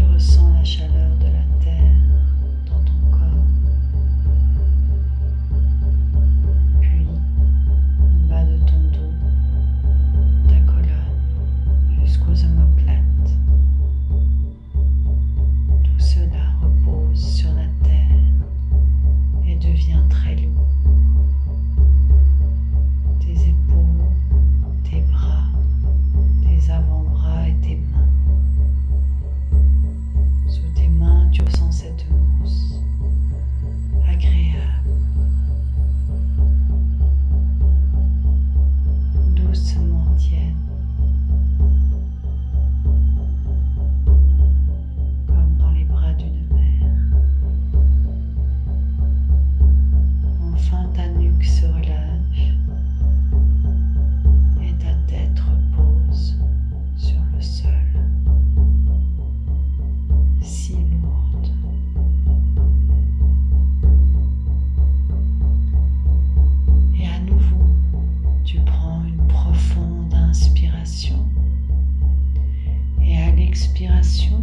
Je ressens la chaleur de la terre. l'inspiration et à l'expiration,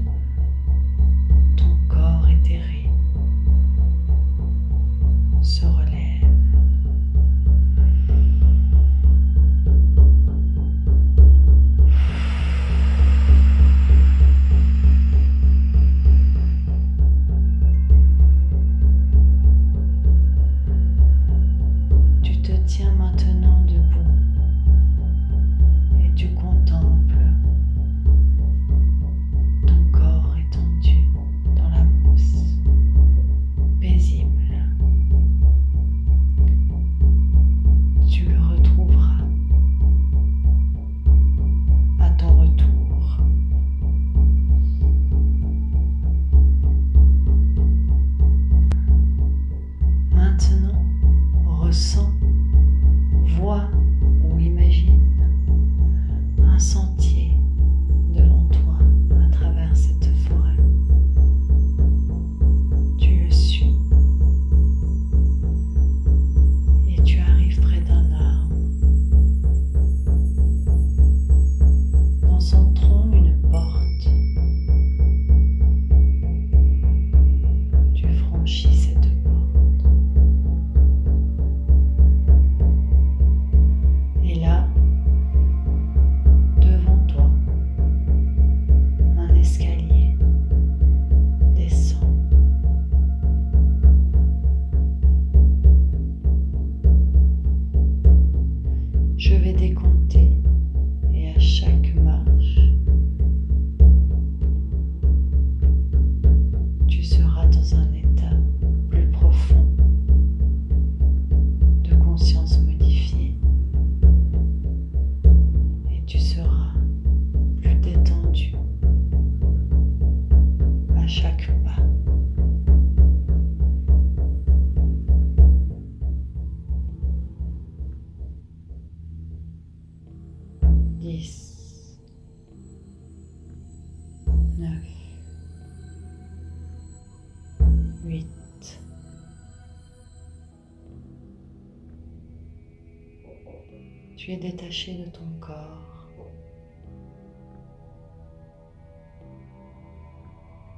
Tu es détaché de ton corps.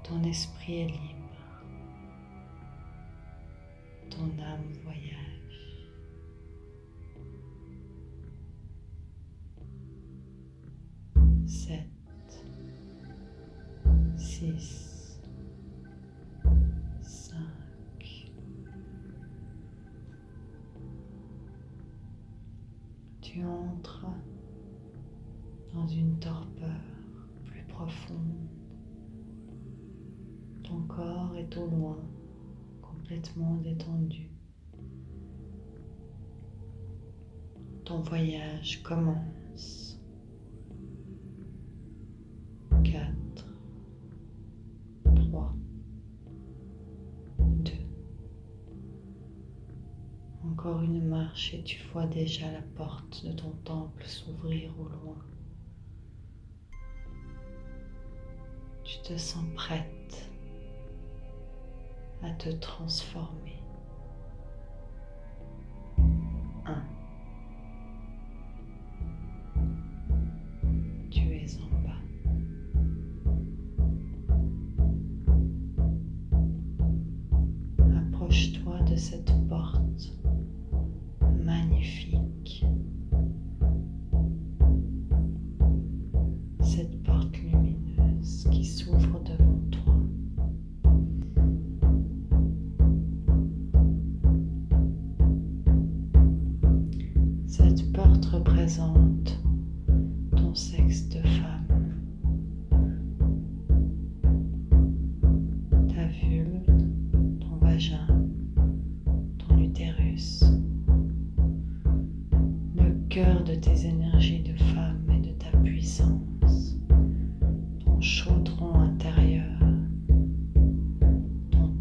Ton esprit est libre. Ton âme une marche et tu vois déjà la porte de ton temple s'ouvrir au loin. Tu te sens prête à te transformer.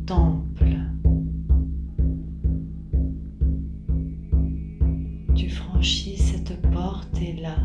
temple. Tu franchis cette porte et là,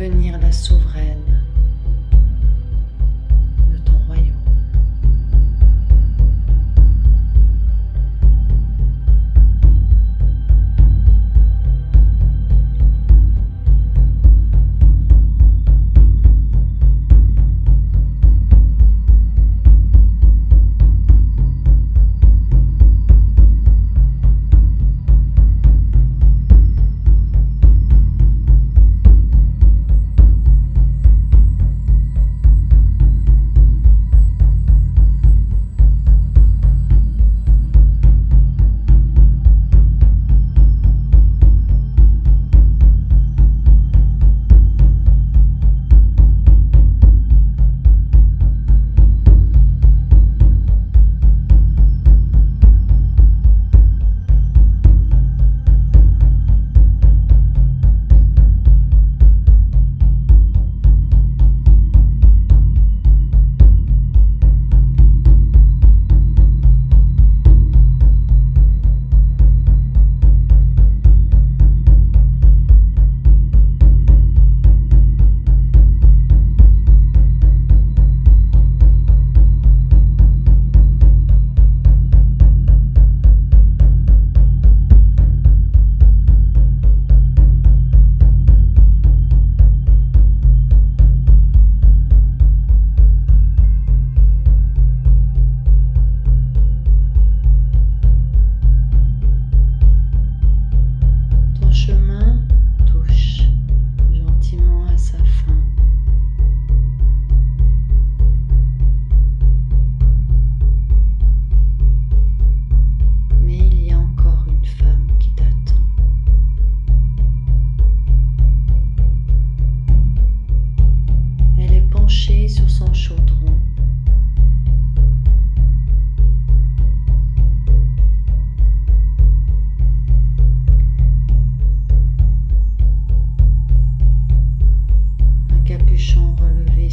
devenir la souveraine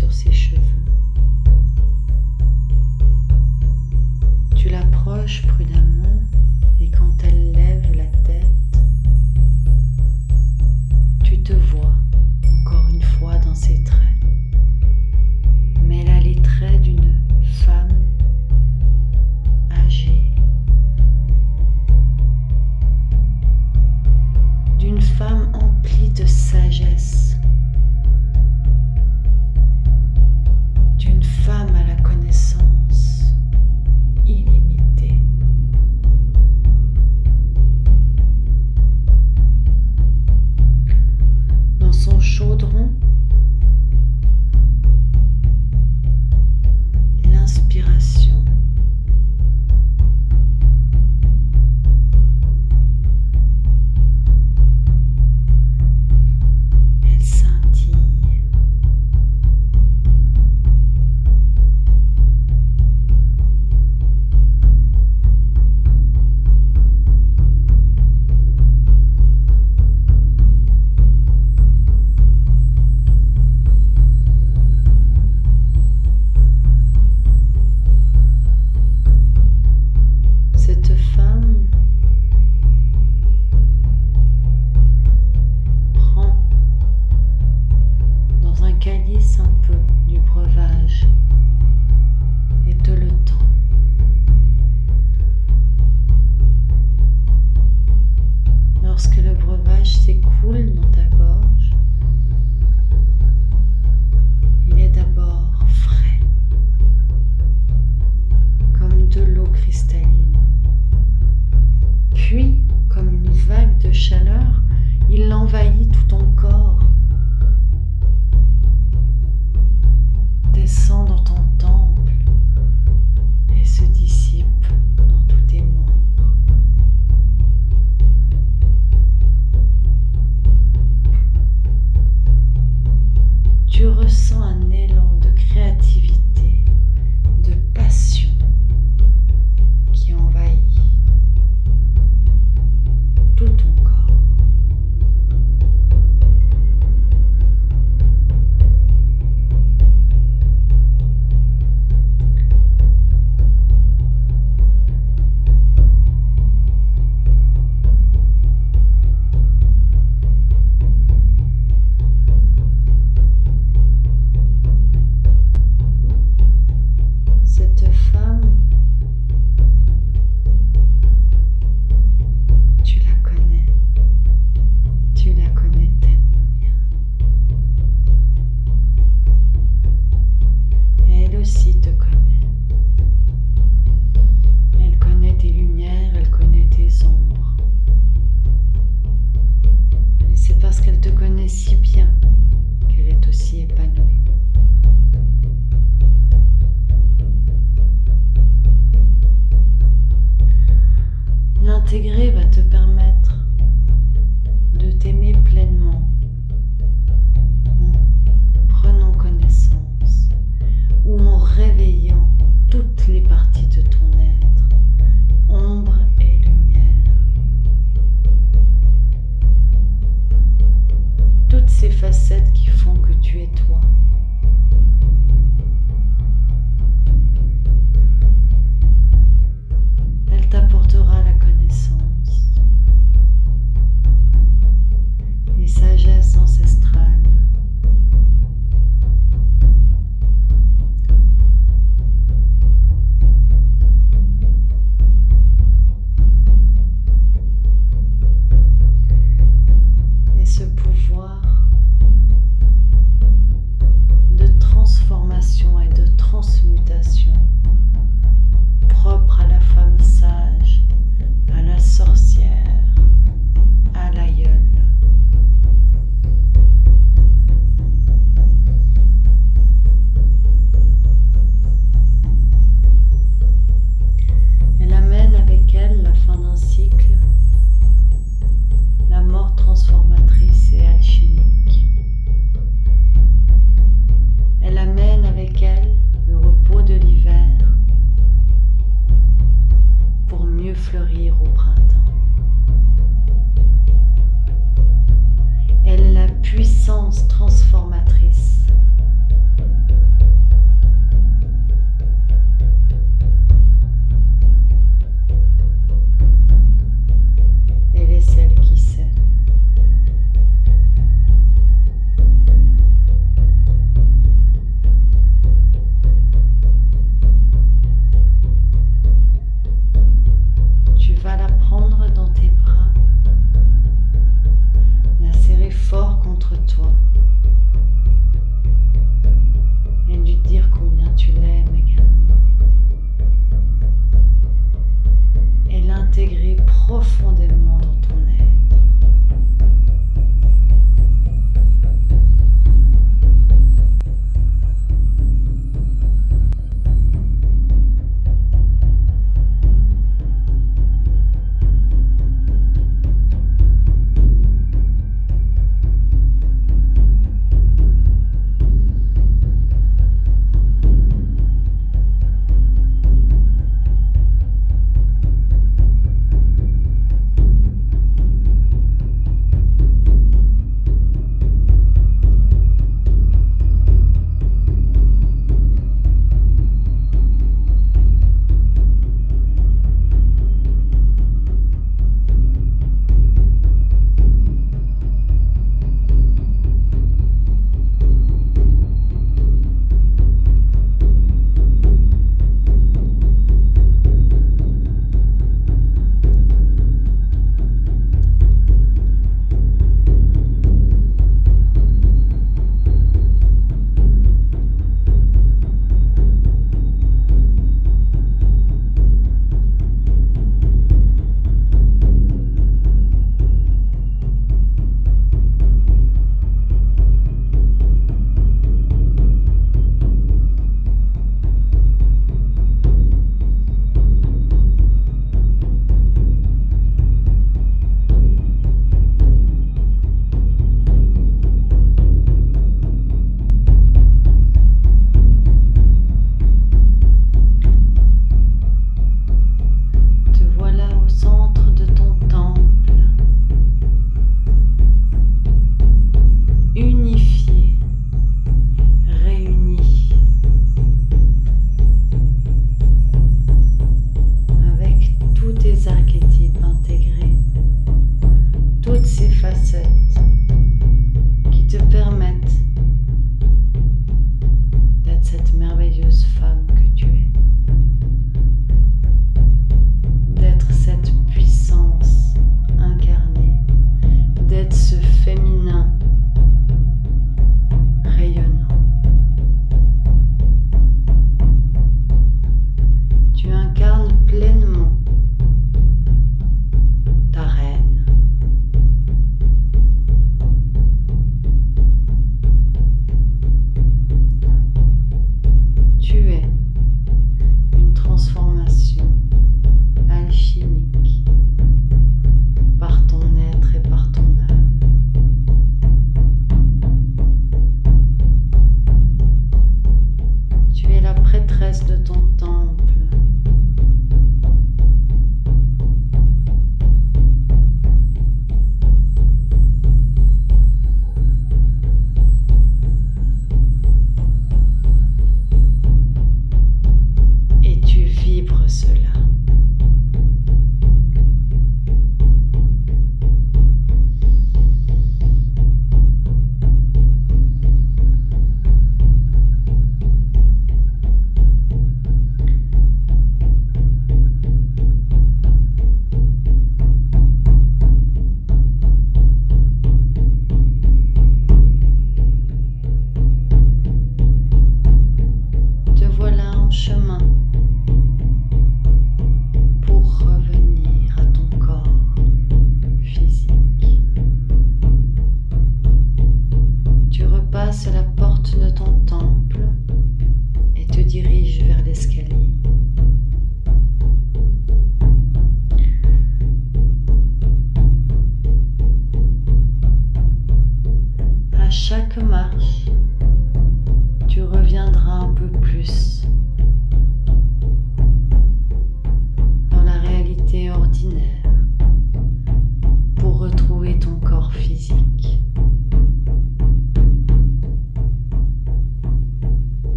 sur ses cheveux.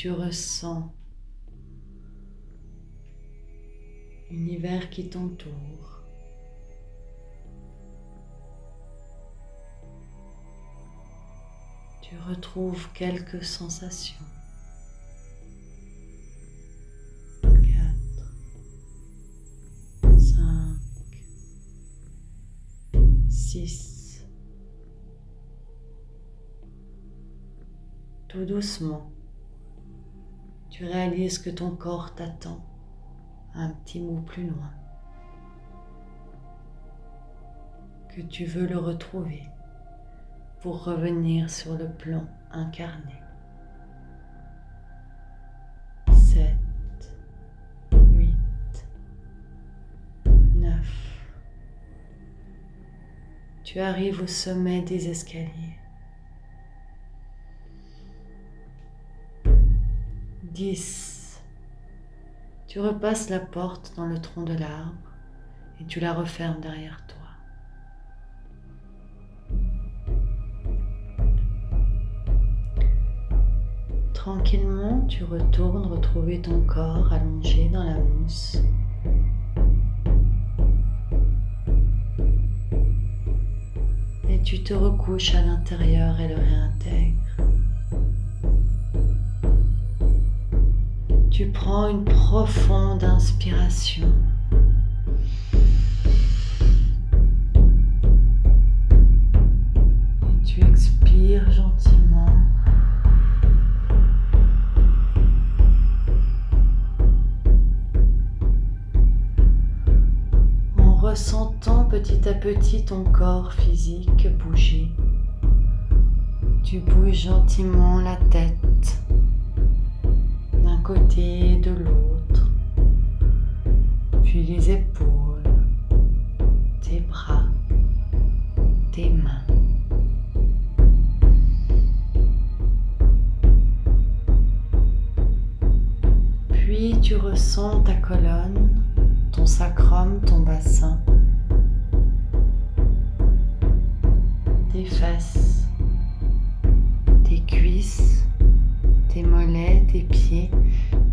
Tu ressens l'univers qui t'entoure. Tu retrouves quelques sensations. Quatre, cinq, six. Tout doucement, tu réalises que ton corps t'attend un petit mot plus loin, que tu veux le retrouver pour revenir sur le plan incarné. 7, 8, 9. Tu arrives au sommet des escaliers. 10. Tu repasses la porte dans le tronc de l'arbre et tu la refermes derrière toi. Tranquillement, tu retournes retrouver ton corps allongé dans la mousse. Et tu te recouches à l'intérieur et le réintègres. Tu prends une profonde inspiration. Et tu expires gentiment. En ressentant petit à petit ton corps physique bouger. Tu bouges gentiment la tête de l'autre, puis les épaules, tes bras, tes mains. Puis tu ressens ta colonne, ton sacrum, ton bassin, tes fesses, tes cuisses, tes mollets, tes pieds,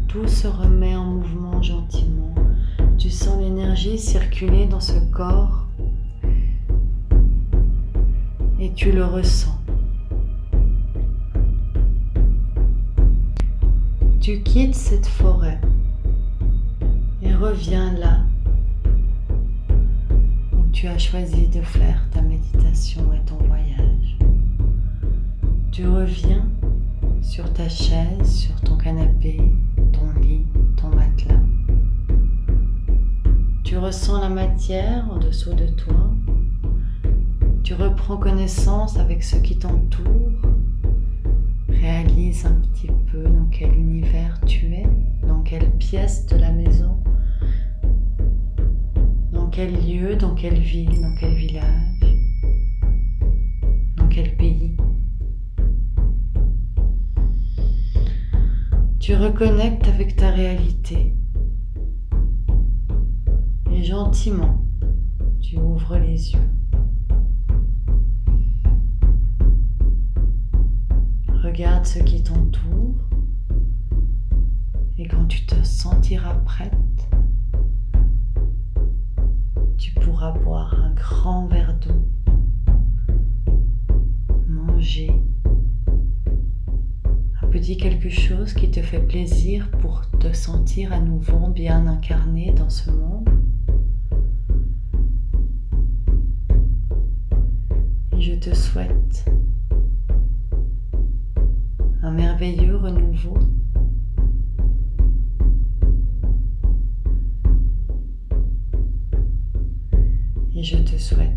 tout se remet en mouvement gentiment. Tu sens l'énergie circuler dans ce corps et tu le ressens. Tu quittes cette forêt et reviens là où tu as choisi de faire ta méditation et ton voyage. Tu reviens sur ta chaise, sur ton canapé, ton lit, ton matelas. Tu ressens la matière en dessous de toi. Tu reprends connaissance avec ce qui t'entoure. Réalise un petit peu dans quel univers tu es, dans quelle pièce de la maison, dans quel lieu, dans quelle ville, dans quel village, dans quel pays. Reconnectes avec ta réalité. Et gentiment, tu ouvres les yeux. Regarde ce qui t'entoure. Et quand tu te sentiras prête, tu pourras boire un grand verre d'eau, manger petit quelque chose qui te fait plaisir pour te sentir à nouveau bien incarné dans ce monde. Et je te souhaite un merveilleux renouveau. Et je te souhaite